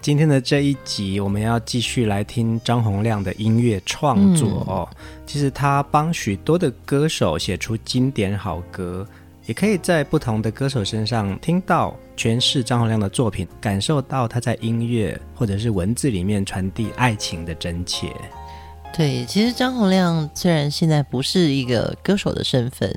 今天的这一集，我们要继续来听张洪亮的音乐创作哦。嗯、其实他帮许多的歌手写出经典好歌，也可以在不同的歌手身上听到诠释张洪亮的作品，感受到他在音乐或者是文字里面传递爱情的真切。对，其实张洪亮虽然现在不是一个歌手的身份。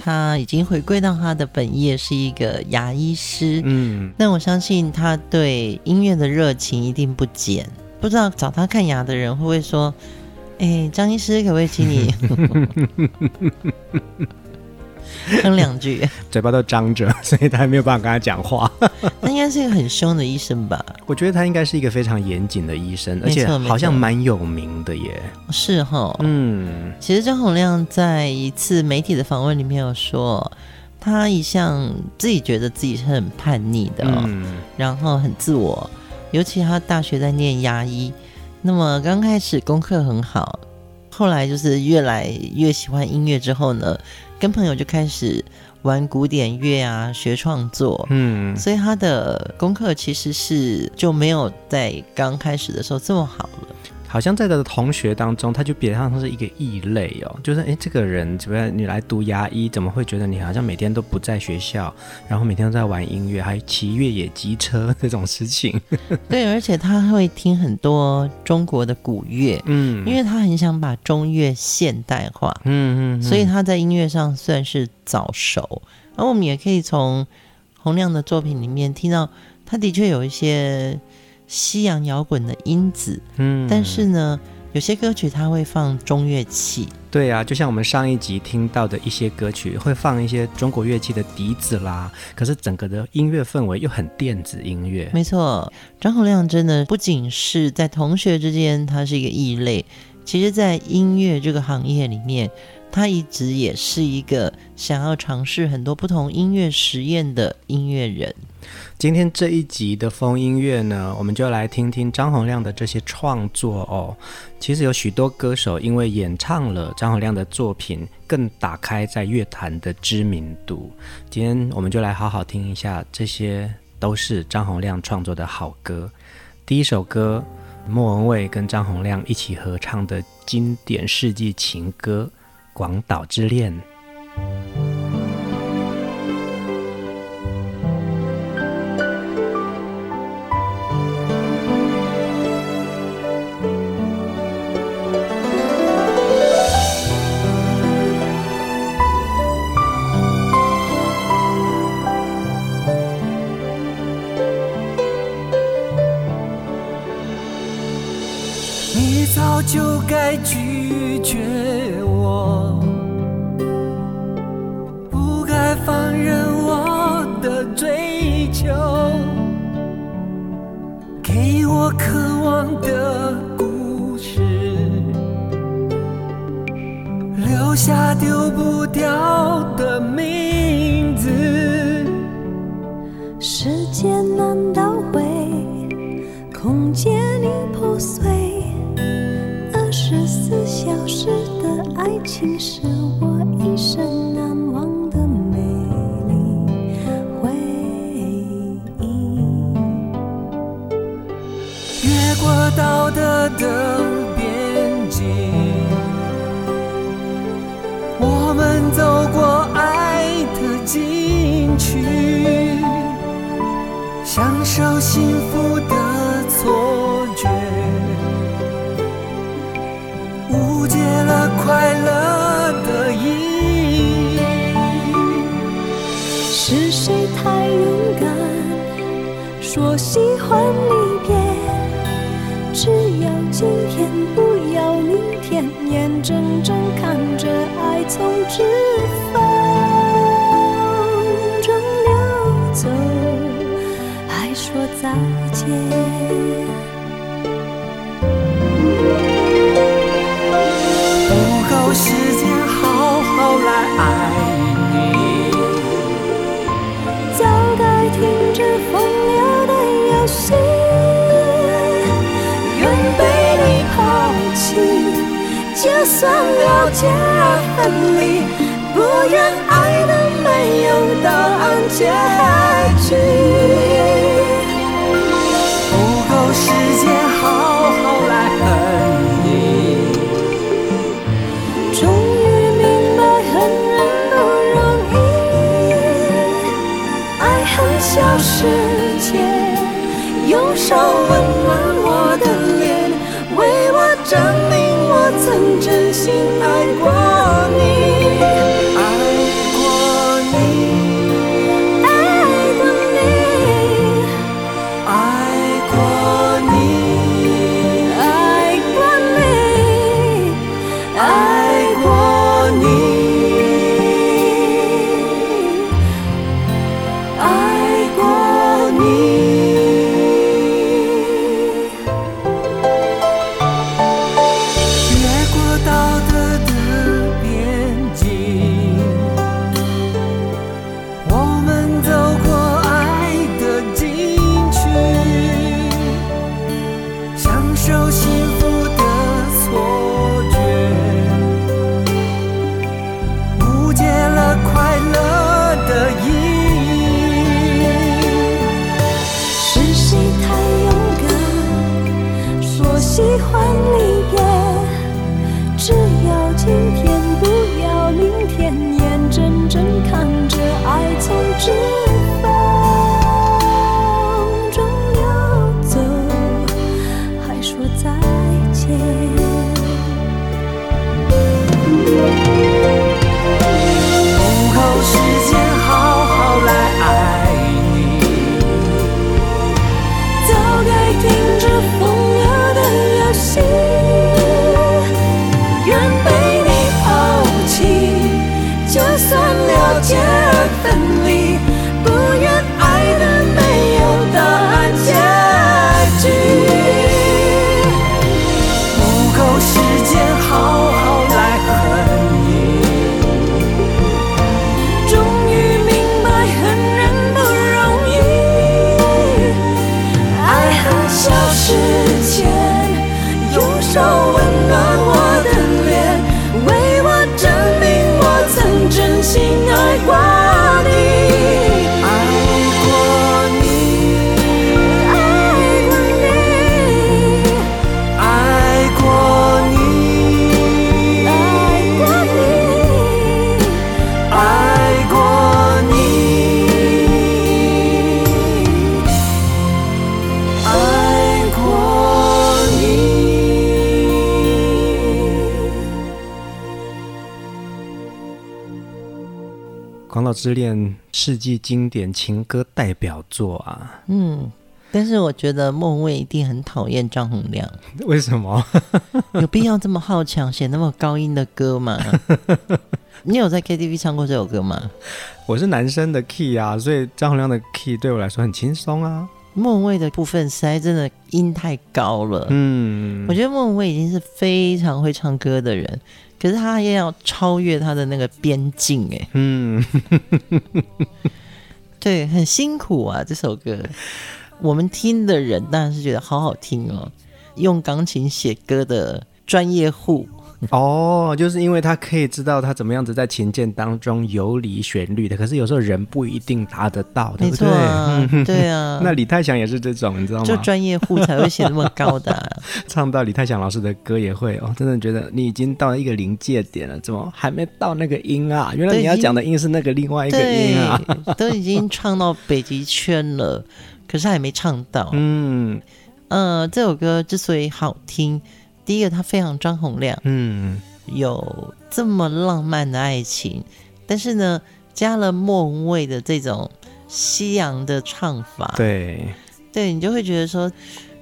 他已经回归到他的本业，是一个牙医师。嗯，那我相信他对音乐的热情一定不减。不知道找他看牙的人会不会说：“哎，张医师，可不可以请你？” 哼两句，嘴巴都张着，所以他还没有办法跟他讲话。那应该是一个很凶的医生吧？我觉得他应该是一个非常严谨的医生，而且好像蛮有名的耶。是哈，嗯，其实张洪亮在一次媒体的访问里面有说，他一向自己觉得自己是很叛逆的，嗯，然后很自我，尤其他大学在念牙医，那么刚开始功课很好，后来就是越来越喜欢音乐之后呢，跟朋友就开始玩古典乐啊，学创作，嗯，所以他的功课其实是就没有在刚开始的时候这么好了。好像在他的同学当中，他就比较像是一个异类哦，就是哎，这个人怎么样？你来读牙医，怎么会觉得你好像每天都不在学校，然后每天都在玩音乐，还骑越野机车这种事情？对，而且他会听很多中国的古乐，嗯，因为他很想把中乐现代化，嗯嗯，所以他在音乐上算是早熟。而我们也可以从洪亮的作品里面听到，他的确有一些。西洋摇滚的因子，嗯，但是呢，有些歌曲它会放中乐器，对啊，就像我们上一集听到的一些歌曲会放一些中国乐器的笛子啦，可是整个的音乐氛围又很电子音乐。没错，张洪亮真的不仅是在同学之间他是一个异类，其实在音乐这个行业里面，他一直也是一个想要尝试很多不同音乐实验的音乐人。今天这一集的风音乐呢，我们就来听听张洪量的这些创作哦。其实有许多歌手因为演唱了张洪量的作品，更打开在乐坛的知名度。今天我们就来好好听一下，这些都是张洪量创作的好歌。第一首歌，莫文蔚跟张洪量一起合唱的经典世纪情歌《广岛之恋》。你早就该拒绝追求，给我渴望的故事，留下丢不掉的名字。时间难倒回，空间已破碎。二十四小时的爱情是总之就算了解分离，不愿爱的没有答案结局。不够时间好好来恨你，终于明白恨人不容易。爱恨消失前，用手温暖之恋世纪经典情歌代表作啊，嗯，但是我觉得莫文蔚一定很讨厌张洪亮，为什么？有必要这么好强写那么高音的歌吗？你有在 KTV 唱过这首歌吗？我是男生的 key 啊，所以张洪亮的 key 对我来说很轻松啊。莫文蔚的部分实在真的音太高了，嗯，我觉得莫文蔚已经是非常会唱歌的人。可是他也要超越他的那个边境哎，嗯，对，很辛苦啊。这首歌，我们听的人当然是觉得好好听哦。用钢琴写歌的专业户。哦，就是因为他可以知道他怎么样子在琴键当中游离旋律的，可是有时候人不一定达得到，对不对？啊 对啊。那李泰祥也是这种，你知道吗？就专业户才会写那么高的、啊，唱到李泰祥老师的歌也会哦，真的觉得你已经到了一个临界点了，怎么还没到那个音啊？原来你要讲的音是那个另外一个音啊，都已经唱到北极圈了，可是还没唱到。嗯，呃，这首歌之所以好听。第一个，他非常张洪亮，嗯，有这么浪漫的爱情，但是呢，加了莫文蔚的这种西洋的唱法，对，对，你就会觉得说，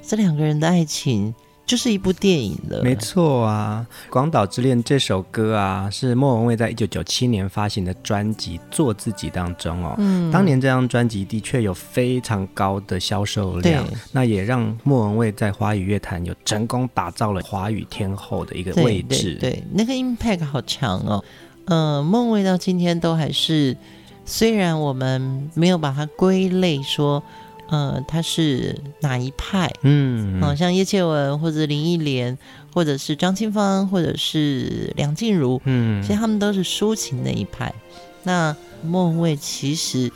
这两个人的爱情。就是一部电影了，没错啊，《广岛之恋》这首歌啊，是莫文蔚在一九九七年发行的专辑《做自己》当中哦。嗯，当年这张专辑的确有非常高的销售量，那也让莫文蔚在华语乐坛有成功打造了华语天后的一个位置。对，对，对，那个 impact 好强哦。嗯、呃，莫文蔚到今天都还是，虽然我们没有把它归类说。呃，他是哪一派？嗯，好、哦、像叶倩文或者林忆莲，或者是张清芳，或者是梁静茹，嗯，其实他们都是抒情那一派。那莫文蔚其实，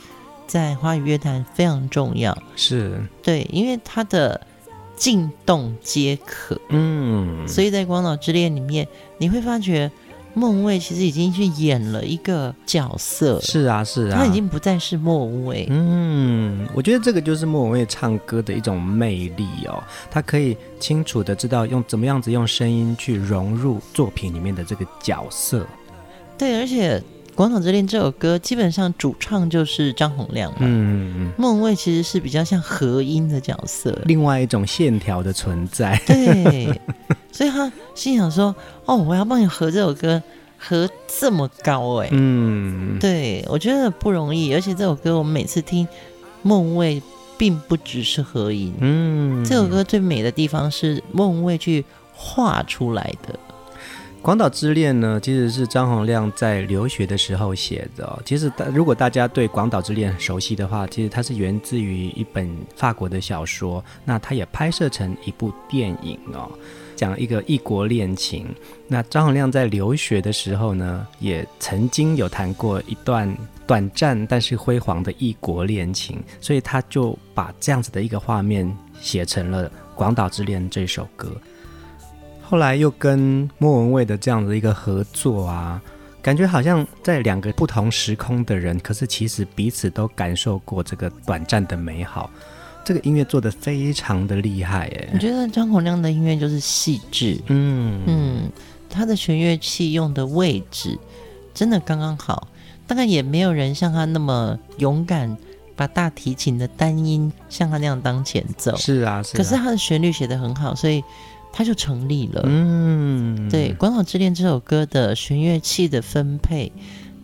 在华语乐坛非常重要，是对，因为他的进动皆可，嗯，所以在《广岛之恋》里面，你会发觉。莫文蔚其实已经去演了一个角色，是啊，是啊，他已经不再是莫文蔚。嗯，我觉得这个就是莫文蔚唱歌的一种魅力哦，他可以清楚的知道用怎么样子用声音去融入作品里面的这个角色。对，而且。《广场之恋》这首歌基本上主唱就是张洪量嘛，嗯嗯，莫文蔚其实是比较像和音的角色，另外一种线条的存在。对，所以他心想说：“哦，我要帮你和这首歌，和这么高哎。”嗯，对，我觉得不容易，而且这首歌我们每次听，莫文蔚并不只是和音，嗯，这首歌最美的地方是莫文蔚去画出来的。《广岛之恋》呢，其实是张洪量在留学的时候写的。其实，如果大家对《广岛之恋》熟悉的话，其实它是源自于一本法国的小说。那它也拍摄成一部电影哦，讲一个异国恋情。那张洪量在留学的时候呢，也曾经有谈过一段短暂但是辉煌的异国恋情，所以他就把这样子的一个画面写成了《广岛之恋》这首歌。后来又跟莫文蔚的这样的一个合作啊，感觉好像在两个不同时空的人，可是其实彼此都感受过这个短暂的美好。这个音乐做的非常的厉害，哎，我觉得张洪亮的音乐就是细致，嗯嗯，他的弦乐器用的位置真的刚刚好，大概也没有人像他那么勇敢，把大提琴的单音像他那样当前奏。是啊，是啊，可是他的旋律写的很好，所以。它就成立了。嗯，对，《广岛之恋》这首歌的弦乐器的分配，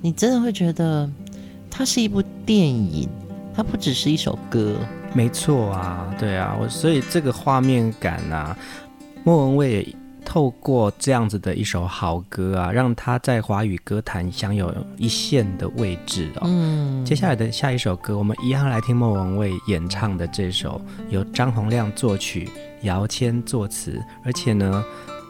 你真的会觉得它是一部电影，它不只是一首歌。没错啊，对啊，我所以这个画面感啊，莫文蔚透过这样子的一首好歌啊，让他在华语歌坛享有一线的位置哦。嗯，接下来的下一首歌，我们一样来听莫文蔚演唱的这首，由张洪量作曲。姚谦作词，而且呢，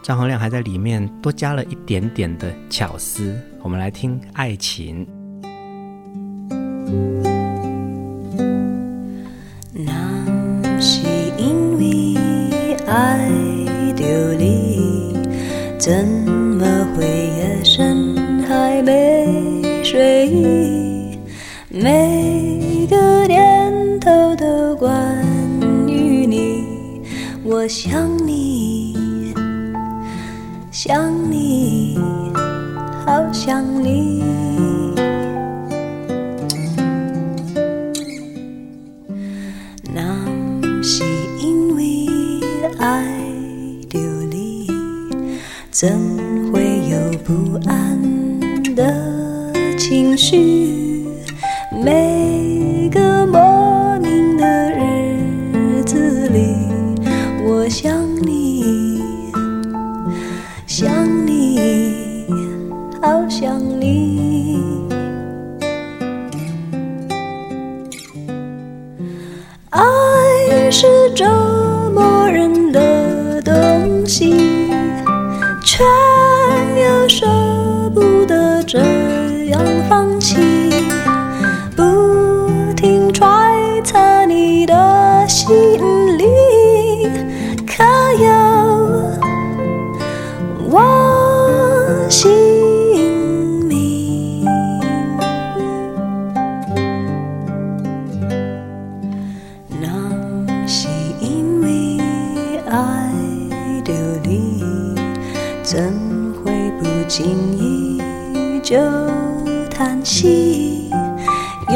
张洪量还在里面多加了一点点的巧思。我们来听《爱情》。那是因为爱着你，怎么会夜深还没睡？每想你，想你，好想你。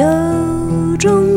有种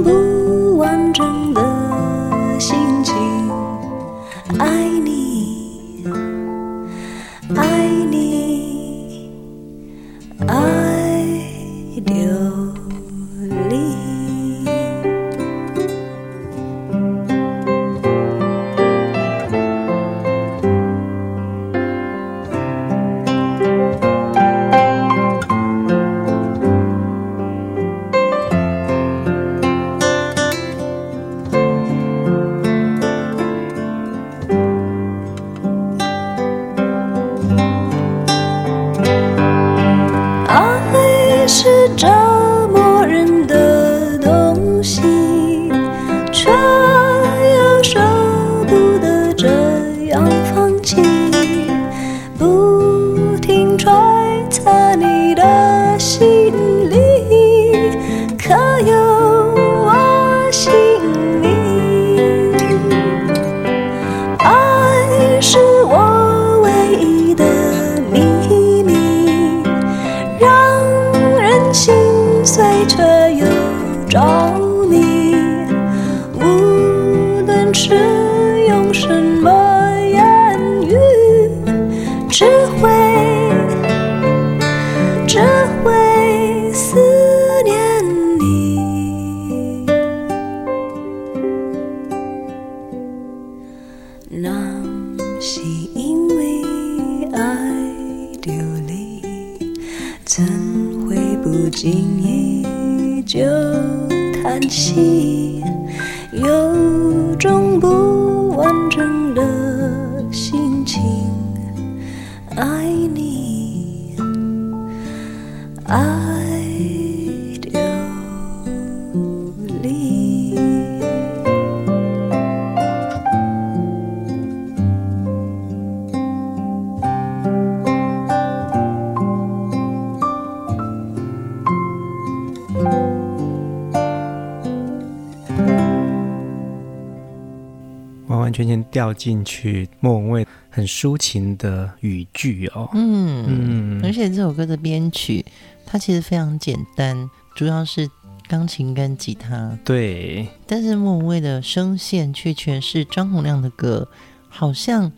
掉进去，莫文蔚很抒情的语句哦，嗯嗯，而且这首歌的编曲它其实非常简单，主要是钢琴跟吉他，对，但是莫文蔚的声线去诠释张洪量的歌，好像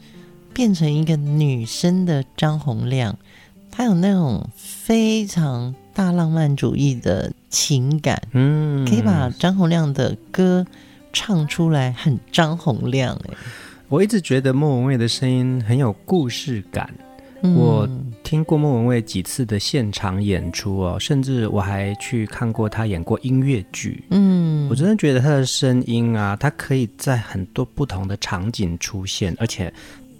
变成一个女生的张洪亮，她有那种非常大浪漫主义的情感，嗯，可以把张洪亮的歌。唱出来很张洪亮哎，我一直觉得莫文蔚的声音很有故事感。嗯、我听过莫文蔚几次的现场演出哦，甚至我还去看过她演过音乐剧。嗯，我真的觉得她的声音啊，她可以在很多不同的场景出现，而且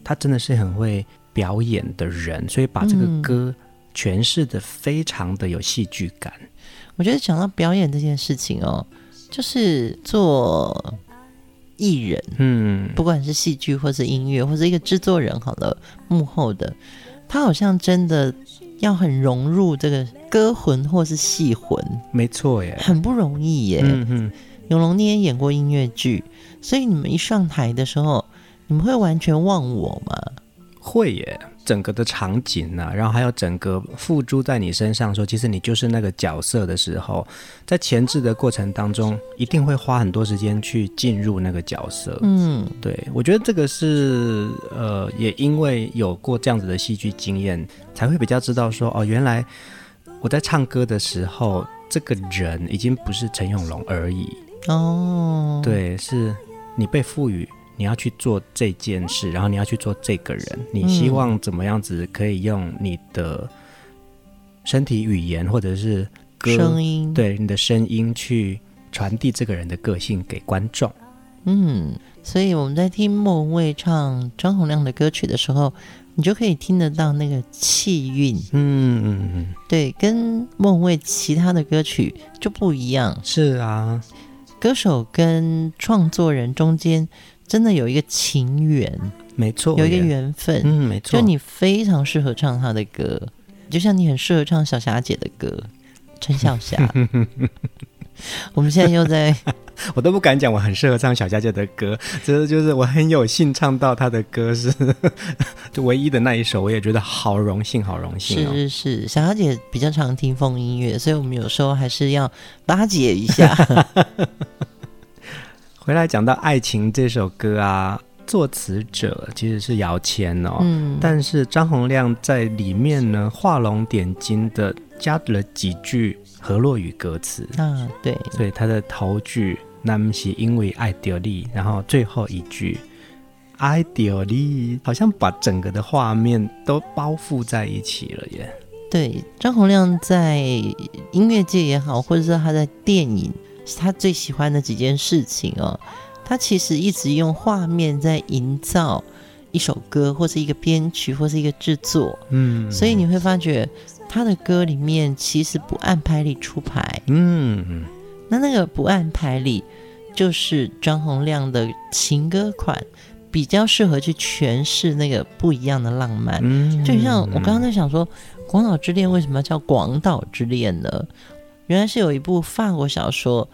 她真的是很会表演的人，所以把这个歌诠释的非常的有戏剧感。嗯、我觉得讲到表演这件事情哦。就是做艺人，嗯，不管是戏剧或是音乐，或者一个制作人，好了，幕后的，他好像真的要很融入这个歌魂或是戏魂，没错耶，很不容易耶。嗯哼，永龙你也演过音乐剧，所以你们一上台的时候，你们会完全忘我吗？会耶。整个的场景啊，然后还有整个付诸在你身上说，其实你就是那个角色的时候，在前置的过程当中，一定会花很多时间去进入那个角色。嗯，对，我觉得这个是呃，也因为有过这样子的戏剧经验，才会比较知道说，哦，原来我在唱歌的时候，这个人已经不是陈永龙而已。哦，对，是你被赋予。你要去做这件事，然后你要去做这个人，你希望怎么样子可以用你的身体语言或者是歌声音，对你的声音去传递这个人的个性给观众。嗯，所以我们在听莫文蔚唱张洪亮的歌曲的时候，你就可以听得到那个气韵。嗯嗯嗯，对，跟莫文蔚其他的歌曲就不一样。是啊，歌手跟创作人中间。真的有一个情缘，没错，有一个缘分，嗯，没错。就你非常适合唱他的歌，就像你很适合唱小霞姐的歌，陈小霞。我们现在又在，我都不敢讲，我很适合唱小佳姐的歌，这就是我很有幸唱到她的歌，是就 唯一的那一首，我也觉得好荣幸，好荣幸哦。是是是，小佳姐比较常听风音乐，所以我们有时候还是要巴结一下。回来讲到《爱情》这首歌啊，作词者其实是姚谦哦，嗯，但是张洪亮在里面呢画龙点睛的加了几句河洛语歌词啊，对，所以他的头句“那么是因为爱丢你”，然后最后一句“爱着你”，好像把整个的画面都包覆在一起了耶。对，张洪亮在音乐界也好，或者是他在电影，是他最喜欢的几件事情哦。他其实一直用画面在营造一首歌，或是一个编曲，或是一个制作。嗯，所以你会发觉他的歌里面其实不按拍理出牌。嗯，那那个不按拍理，就是张洪亮的情歌款，比较适合去诠释那个不一样的浪漫。嗯，就像我刚刚在想说。《广岛之恋》为什么叫《广岛之恋》呢？原来是有一部法国小说，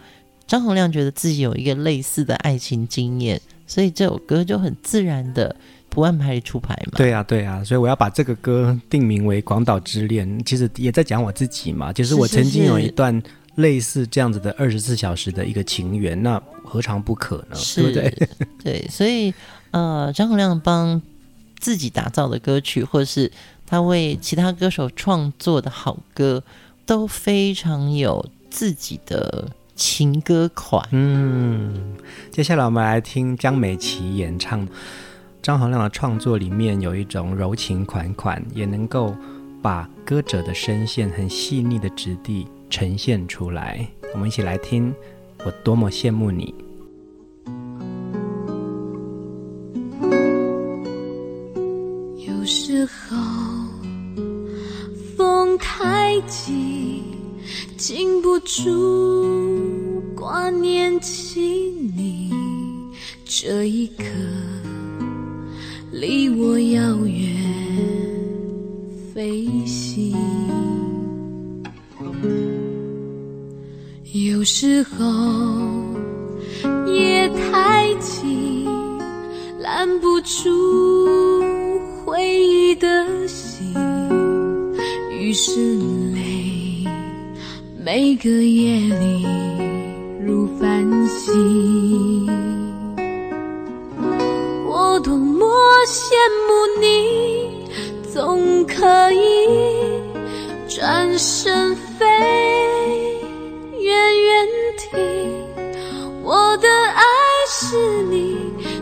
张洪亮觉得自己有一个类似的爱情经验，所以这首歌就很自然的不按牌理出牌嘛。对啊，对啊，所以我要把这个歌定名为《广岛之恋》，其实也在讲我自己嘛。就是我曾经有一段类似这样子的二十四小时的一个情缘，那何尝不可呢？是对不对？对，所以呃，张洪亮帮自己打造的歌曲，或是。他为其他歌手创作的好歌都非常有自己的情歌款。嗯，接下来我们来听江美琪演唱张洪量的创作，里面有一种柔情款款，也能够把歌者的声线很细腻的质地呈现出来。我们一起来听，我多么羡慕你。有时候。风太急，禁不住挂念起你。这一刻，离我遥远飞行。有时候，夜太静，拦不住回忆的心。于是泪，每个夜里如繁星。羡慕你，总可以转身飞，远远地。我的爱是你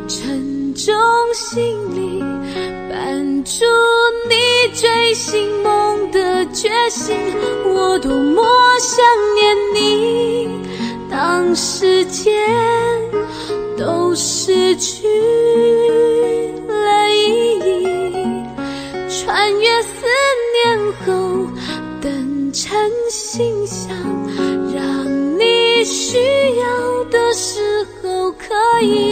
沉重行李，绊住你追寻梦的决心，我多么想念你。当时间都失去诚心想，让你需要的时候可以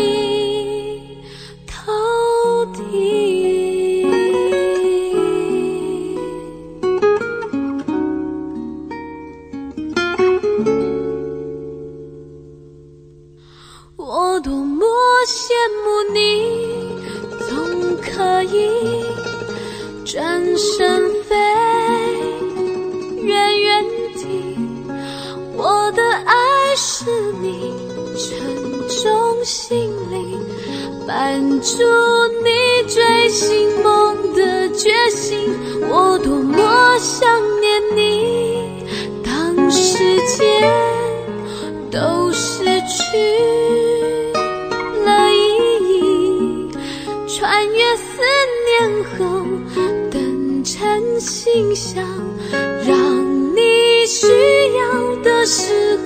失去了意义，穿越思念后，等成信箱，让你需要的时候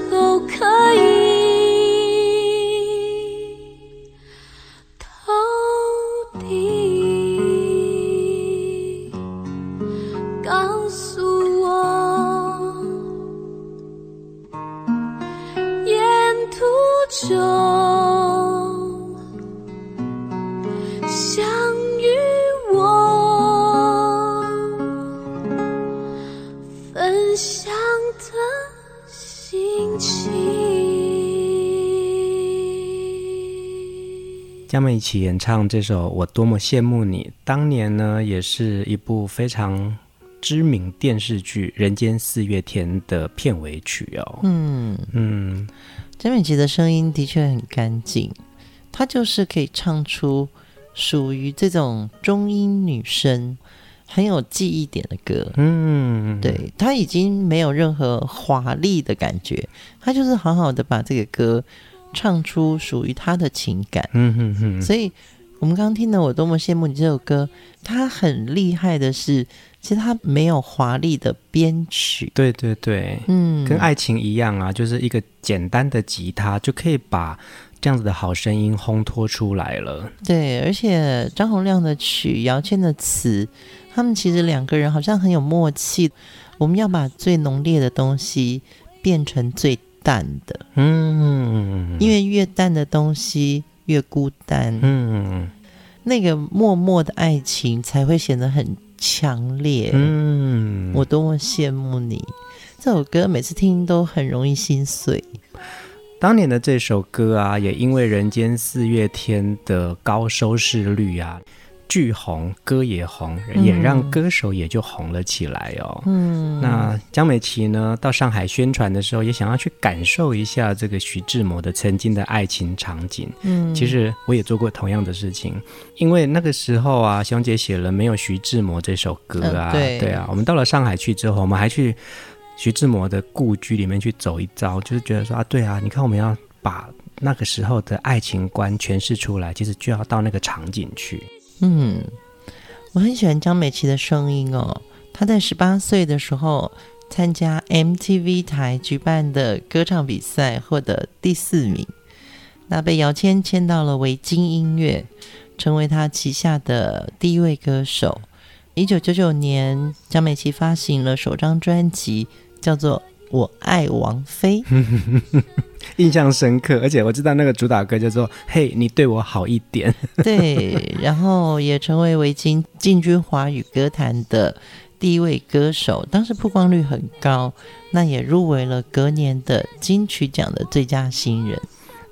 起演唱这首《我多么羡慕你》，当年呢也是一部非常知名电视剧《人间四月天》的片尾曲哦。嗯嗯，江美琪的声音的确很干净，她就是可以唱出属于这种中音女生很有记忆点的歌。嗯，对，她已经没有任何华丽的感觉，她就是好好的把这个歌唱出属于他的情感。嗯哼哼。所以我们刚刚听的《我多么羡慕你》这首歌，他很厉害的是，其实他没有华丽的编曲。对对对，嗯，跟爱情一样啊，就是一个简单的吉他就可以把。这样子的好声音烘托出来了，对，而且张洪亮的曲，姚谦的词，他们其实两个人好像很有默契。我们要把最浓烈的东西变成最淡的，嗯，因为越淡的东西越孤单，嗯，那个默默的爱情才会显得很强烈，嗯，我多么羡慕你。这首歌每次听都很容易心碎。当年的这首歌啊，也因为《人间四月天》的高收视率啊，剧红，歌也红，也让歌手也就红了起来哦。嗯，那江美琪呢，到上海宣传的时候，也想要去感受一下这个徐志摩的曾经的爱情场景。嗯，其实我也做过同样的事情，因为那个时候啊，熊姐写了《没有徐志摩》这首歌啊，嗯、对，对啊，我们到了上海去之后，我们还去。徐志摩的故居里面去走一遭，就是觉得说啊，对啊，你看我们要把那个时候的爱情观诠释出来，其实就要到那个场景去。嗯，我很喜欢江美琪的声音哦。她在十八岁的时候参加 MTV 台举办的歌唱比赛，获得第四名，那被姚谦签到了维京音乐，成为他旗下的第一位歌手。一九九九年，江美琪发行了首张专辑。叫做我爱王菲，印象深刻，而且我知道那个主打歌叫做《嘿，你对我好一点》。对，然后也成为维京进军华语歌坛的第一位歌手，当时曝光率很高，那也入围了隔年的金曲奖的最佳新人。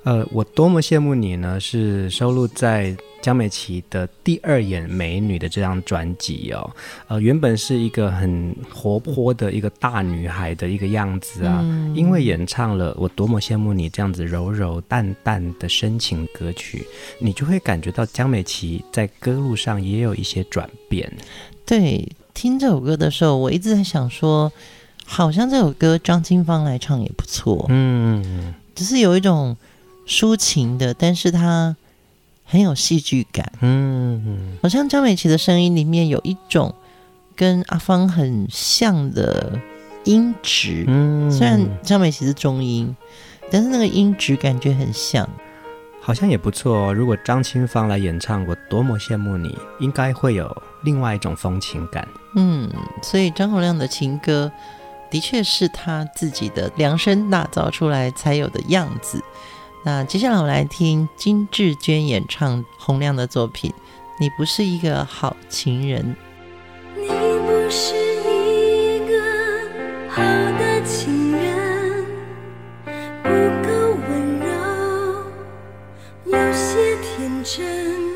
呃，我多么羡慕你呢？是收录在江美琪的《第二眼美女》的这张专辑哦。呃，原本是一个很活泼的一个大女孩的一个样子啊，嗯、因为演唱了《我多么羡慕你》这样子柔柔淡淡的深情歌曲，你就会感觉到江美琪在歌路上也有一些转变。对，听这首歌的时候，我一直在想说，好像这首歌张清芳来唱也不错，嗯，只是有一种。抒情的，但是它很有戏剧感。嗯，好像张美琪的声音里面有一种跟阿芳很像的音质。嗯，虽然张美琪是中音，但是那个音质感觉很像，好像也不错哦。如果张清芳来演唱，我多么羡慕你，应该会有另外一种风情感。嗯，所以张洪亮的情歌的确是他自己的量身打造出来才有的样子。那接下来我们来听金智娟演唱洪亮的作品，你不是一个好情人。你不是一个好的情人，不够温柔，有些天真，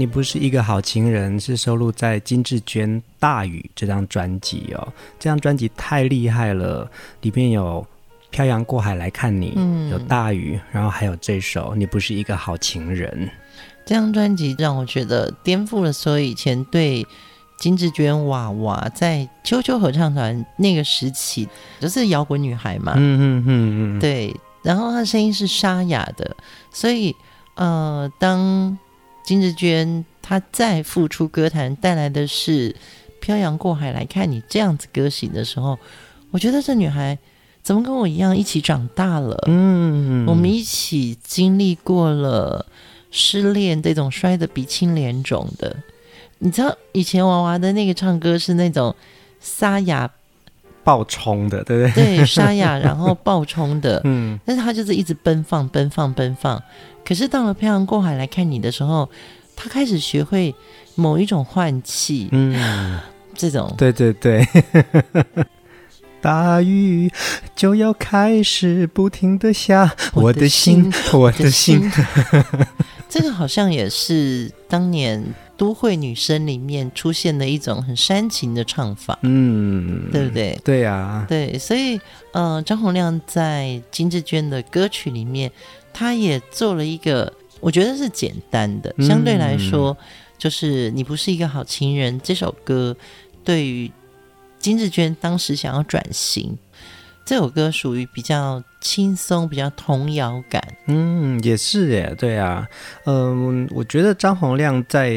你不是一个好情人，是收录在金志娟《大雨》这张专辑哦。这张专辑太厉害了，里面有《漂洋过海来看你》，嗯，有《大雨》，然后还有这首《你不是一个好情人》。这张专辑让我觉得颠覆了所有以前对金志娟娃娃在秋秋合唱团那个时期，就是摇滚女孩嘛，嗯嗯嗯嗯，对。然后她声音是沙哑的，所以呃，当金志娟她再复出歌坛，带来的是《漂洋过海来看你》这样子歌型的时候，我觉得这女孩怎么跟我一样一起长大了？嗯，我们一起经历过了失恋这种摔得鼻青脸肿的。你知道以前娃娃的那个唱歌是那种沙哑。爆冲的，对不对？对，沙哑，然后爆冲的，嗯，但是他就是一直奔放，奔放，奔放。可是到了漂洋过海来看你的时候，他开始学会某一种换气，嗯，这种，对对对，大雨就要开始不停的下，我的心，我的心，的心。这个好像也是当年。都会女生里面出现的一种很煽情的唱法，嗯，对不对？对呀、啊，对，所以，呃，张洪亮在金志娟的歌曲里面，他也做了一个，我觉得是简单的，相对来说，嗯、就是你不是一个好情人这首歌，对于金志娟当时想要转型。这首歌属于比较轻松、比较童谣感。嗯，也是耶，对啊，嗯，我觉得张洪量在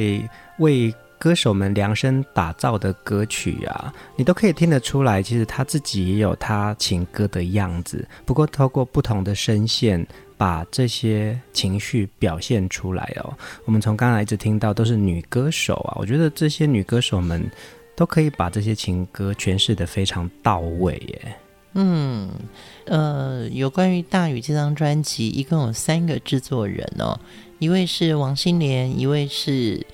为歌手们量身打造的歌曲啊，你都可以听得出来，其实他自己也有他情歌的样子。不过，透过不同的声线，把这些情绪表现出来哦。我们从刚才一直听到都是女歌手啊，我觉得这些女歌手们都可以把这些情歌诠释得非常到位耶。嗯，呃，有关于《大雨》这张专辑，一共有三个制作人哦，一位是王心莲，一位是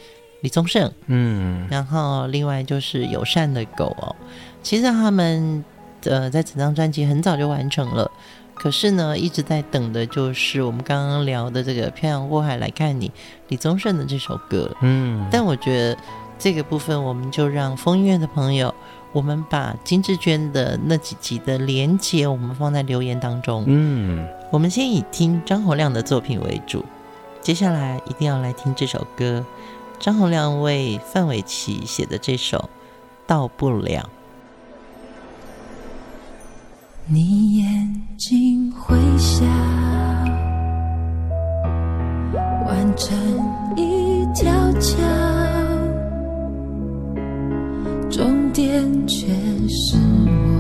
李宗盛，嗯，然后另外就是友善的狗哦。其实他们呃在整张专辑很早就完成了，可是呢一直在等的就是我们刚刚聊的这个《漂洋过海来看你》李宗盛的这首歌，嗯，但我觉得这个部分我们就让风音乐的朋友。我们把金志娟的那几集的连接，我们放在留言当中。嗯，我们先以听张洪亮的作品为主，接下来一定要来听这首歌，张洪亮为范玮琪写的这首《到不了》。你眼睛会笑，完成一条桥。人却是我，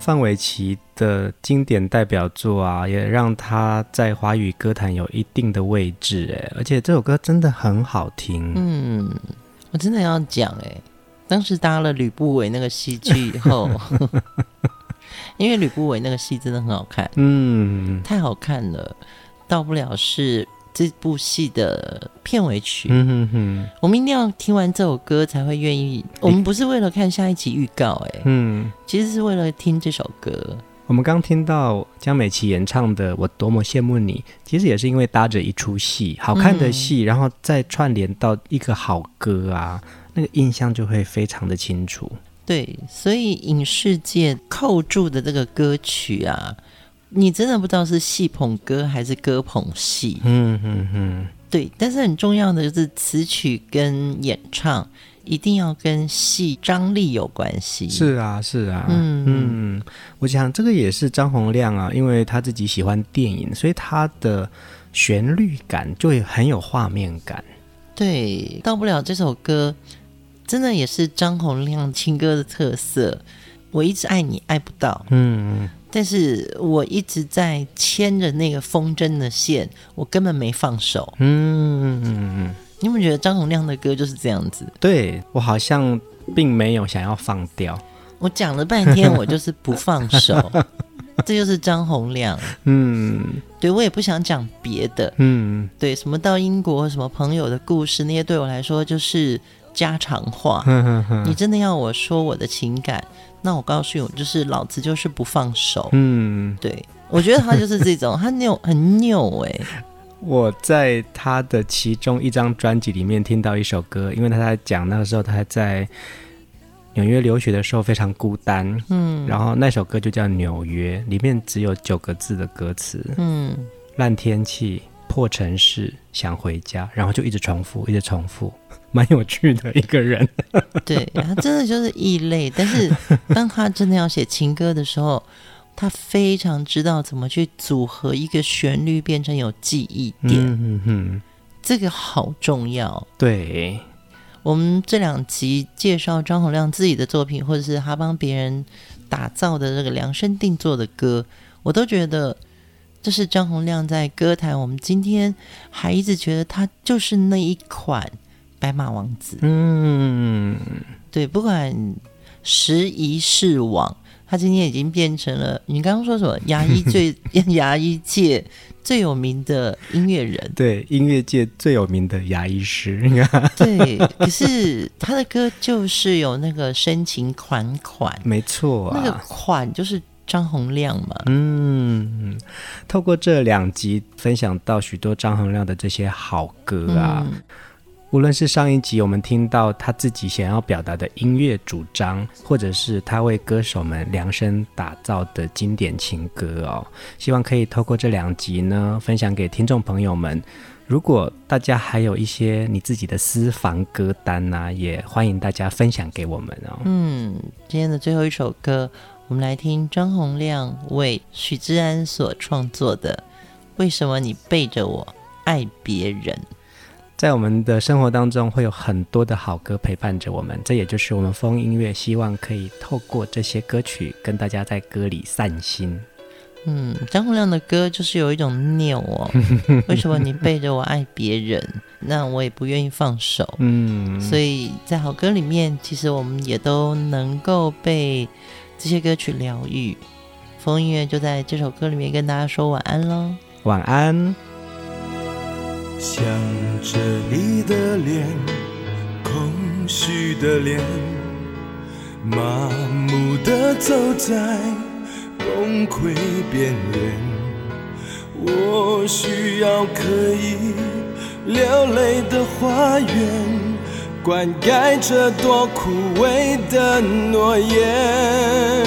范玮琪的经典代表作啊，也让他在华语歌坛有一定的位置哎，而且这首歌真的很好听。嗯，我真的要讲哎，当时搭了吕不韦那个戏剧以后，因为吕不韦那个戏真的很好看，嗯，太好看了，到不了是这部戏的片尾曲。嗯哼哼，我们一定要听完这首歌才会愿意。我们不是为了看下一集预告哎，嗯，其实是为了听这首歌。我们刚听到江美琪演唱的《我多么羡慕你》，其实也是因为搭着一出戏，好看的戏，嗯、然后再串联到一个好歌啊，那个印象就会非常的清楚。对，所以影视界扣住的这个歌曲啊。你真的不知道是戏捧歌还是歌捧戏，嗯嗯嗯，对。但是很重要的就是词曲跟演唱一定要跟戏张力有关系。是啊，是啊，嗯嗯。我想这个也是张洪亮啊，因为他自己喜欢电影，所以他的旋律感就会很有画面感。对，到不了这首歌，真的也是张洪亮情歌的特色。我一直爱你，爱不到。嗯。但是我一直在牵着那个风筝的线，我根本没放手。嗯嗯嗯，你有没有觉得张洪亮的歌就是这样子？对，我好像并没有想要放掉。我讲了半天，我就是不放手。这就是张洪亮。嗯，对，我也不想讲别的。嗯，对，什么到英国什么朋友的故事，那些对我来说就是家常话。你真的要我说我的情感？那我告诉你，就是老子就是不放手。嗯，对，我觉得他就是这种，他扭很扭哎。我在他的其中一张专辑里面听到一首歌，因为他在讲那个时候他还在纽约留学的时候非常孤单。嗯，然后那首歌就叫《纽约》，里面只有九个字的歌词。嗯，烂天气，破城市，想回家，然后就一直重复，一直重复。蛮有趣的一个人，对，他真的就是异类。但是当他真的要写情歌的时候，他非常知道怎么去组合一个旋律变成有记忆点。这个好重要。对，我们这两集介绍张洪亮自己的作品，或者是他帮别人打造的这个量身定做的歌，我都觉得这是张洪亮在歌坛。我们今天还一直觉得他就是那一款。白马王子，嗯，对，不管时移世往，他今天已经变成了你刚刚说什么牙医最 牙医界最有名的音乐人，对，音乐界最有名的牙医师。对，可是他的歌就是有那个深情款款，没错啊，那个款就是张洪亮嘛。嗯，透过这两集分享到许多张洪亮的这些好歌啊。嗯无论是上一集我们听到他自己想要表达的音乐主张，或者是他为歌手们量身打造的经典情歌哦，希望可以透过这两集呢，分享给听众朋友们。如果大家还有一些你自己的私房歌单呢，也欢迎大家分享给我们哦。嗯，今天的最后一首歌，我们来听张洪量为许志安所创作的《为什么你背着我爱别人》。在我们的生活当中，会有很多的好歌陪伴着我们，这也就是我们风音乐希望可以透过这些歌曲，跟大家在歌里散心。嗯，张洪量的歌就是有一种拗哦，为什么你背着我爱别人，那我也不愿意放手。嗯，所以在好歌里面，其实我们也都能够被这些歌曲疗愈。风音乐就在这首歌里面跟大家说晚安喽，晚安。想着你的脸，空虚的脸，麻木的走在崩溃边缘。我需要可以流泪的花园，灌溉这多枯萎的诺言。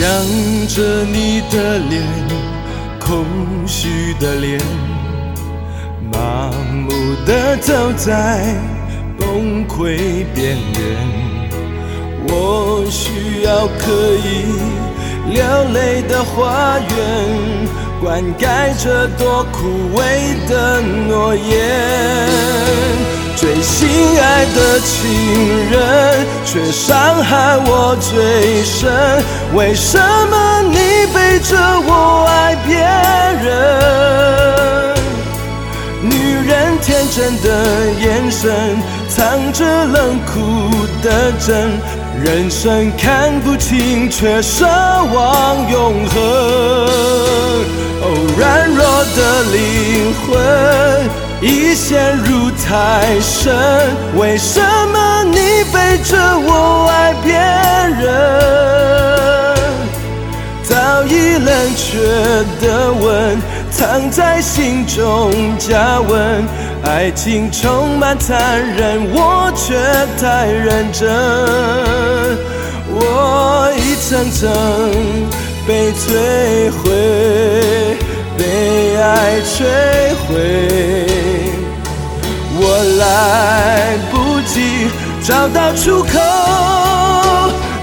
想着你的脸，空虚的脸，麻木的走在崩溃边缘。我需要可以流泪的花园，灌溉着多枯萎的诺言。最心爱的情人，却伤害我最深。为什么你背着我爱别人？女人天真的眼神，藏着冷酷的真。人生看不清，却奢望永恒。哦，软弱的灵魂。已陷入太深，为什么你背着我爱别人？早已冷却的吻，藏在心中加温。爱情充满残忍，我却太认真。我一层层被摧毁。被爱摧毁，我来不及找到出口。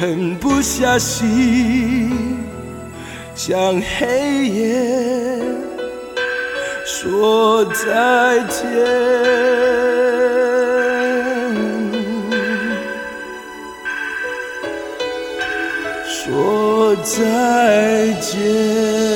狠不下心，向黑夜说再见，说再见。